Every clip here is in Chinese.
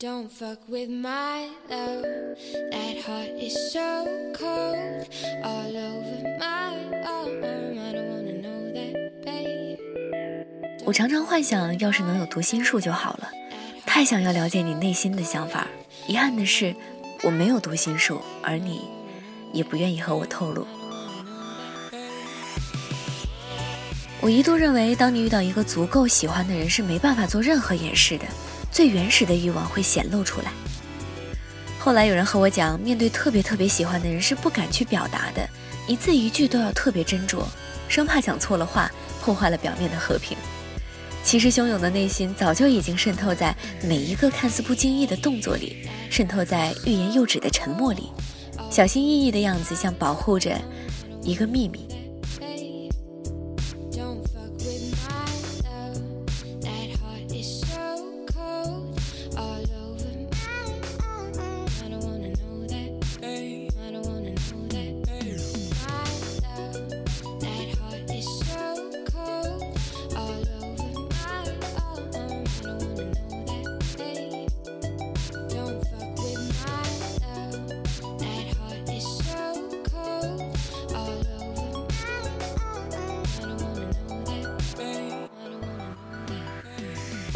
Don't fuck with my love. That heart is so cold. All over my arm. I don't wanna know that, babe. 我常常幻想，要是能有读心术就好了。太想要了解你内心的想法。遗憾的是，我没有读心术，而你也不愿意和我透露。我一度认为，当你遇到一个足够喜欢的人，是没办法做任何掩饰的。最原始的欲望会显露出来。后来有人和我讲，面对特别特别喜欢的人是不敢去表达的，一字一句都要特别斟酌，生怕讲错了话，破坏了表面的和平。其实汹涌的内心早就已经渗透在每一个看似不经意的动作里，渗透在欲言又止的沉默里，小心翼翼的样子像保护着一个秘密。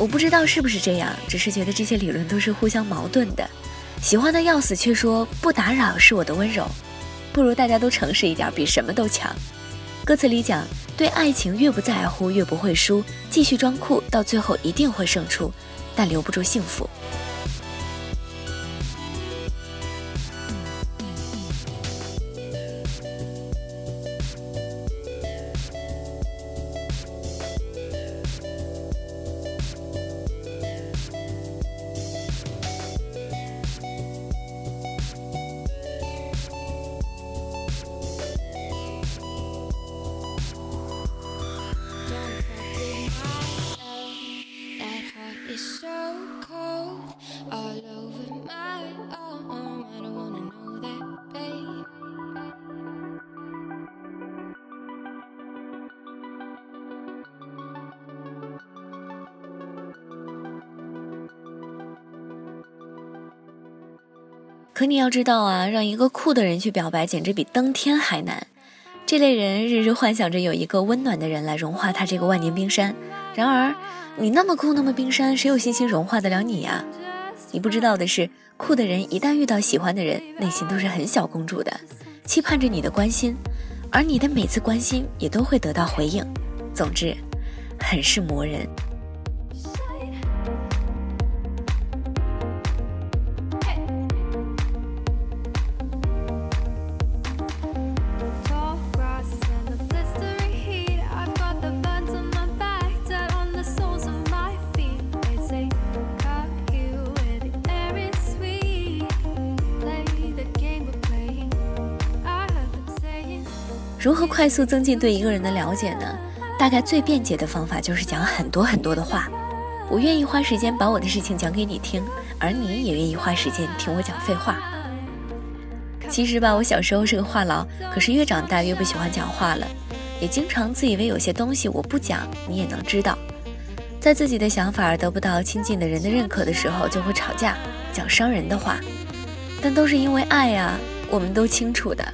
我不知道是不是这样，只是觉得这些理论都是互相矛盾的。喜欢的要死，却说不打扰是我的温柔，不如大家都诚实一点，比什么都强。歌词里讲，对爱情越不在乎，越不会输，继续装酷，到最后一定会胜出，但留不住幸福。可你要知道啊，让一个酷的人去表白，简直比登天还难。这类人日日幻想着有一个温暖的人来融化他这个万年冰山。然而，你那么酷，那么冰山，谁有信心融化得了你呀？你不知道的是，酷的人一旦遇到喜欢的人，内心都是很小公主的，期盼着你的关心，而你的每次关心也都会得到回应。总之，很是磨人。如何快速增进对一个人的了解呢？大概最便捷的方法就是讲很多很多的话。我愿意花时间把我的事情讲给你听，而你也愿意花时间听我讲废话。其实吧，我小时候是个话痨，可是越长大越不喜欢讲话了，也经常自以为有些东西我不讲你也能知道。在自己的想法得不到亲近的人的认可的时候，就会吵架，讲伤人的话，但都是因为爱呀，我们都清楚的。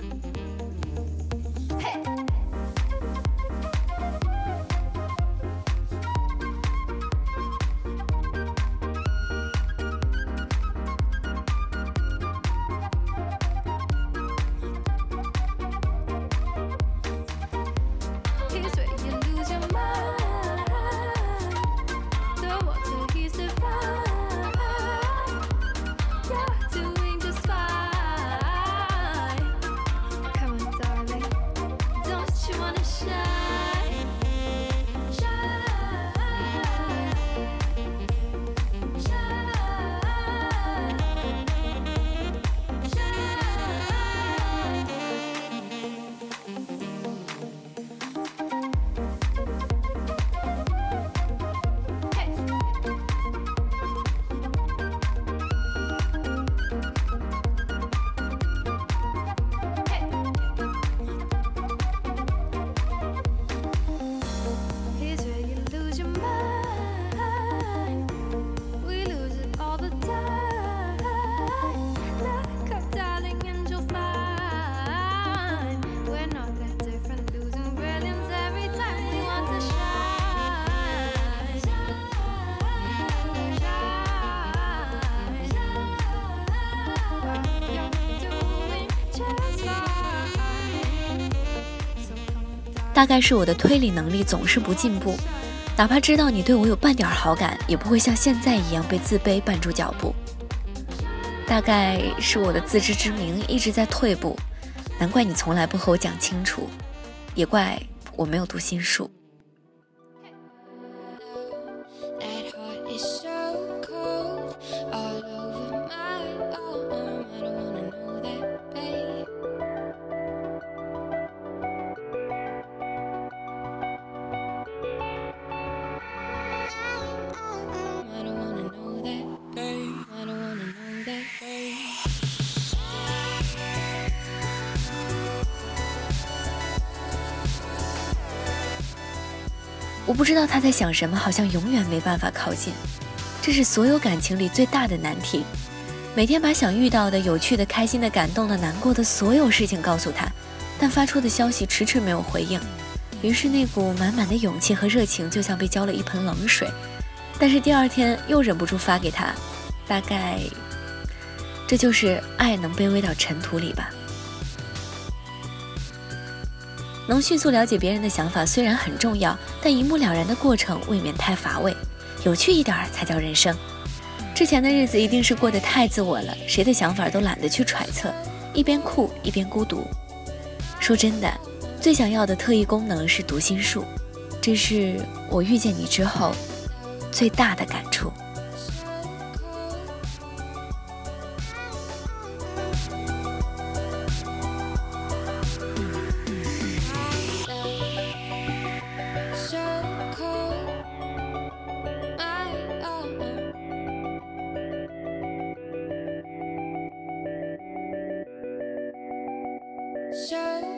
大概是我的推理能力总是不进步，哪怕知道你对我有半点好感，也不会像现在一样被自卑绊住脚步。大概是我的自知之明一直在退步，难怪你从来不和我讲清楚，也怪我没有读心术。我不知道他在想什么，好像永远没办法靠近。这是所有感情里最大的难题。每天把想遇到的、有趣的、开心的、感动的、难过的所有事情告诉他，但发出的消息迟迟没有回应。于是那股满满的勇气和热情就像被浇了一盆冷水。但是第二天又忍不住发给他，大概这就是爱能卑微到尘土里吧。能迅速了解别人的想法虽然很重要，但一目了然的过程未免太乏味，有趣一点才叫人生。之前的日子一定是过得太自我了，谁的想法都懒得去揣测，一边酷一边孤独。说真的，最想要的特异功能是读心术，这是我遇见你之后最大的感触。Sure.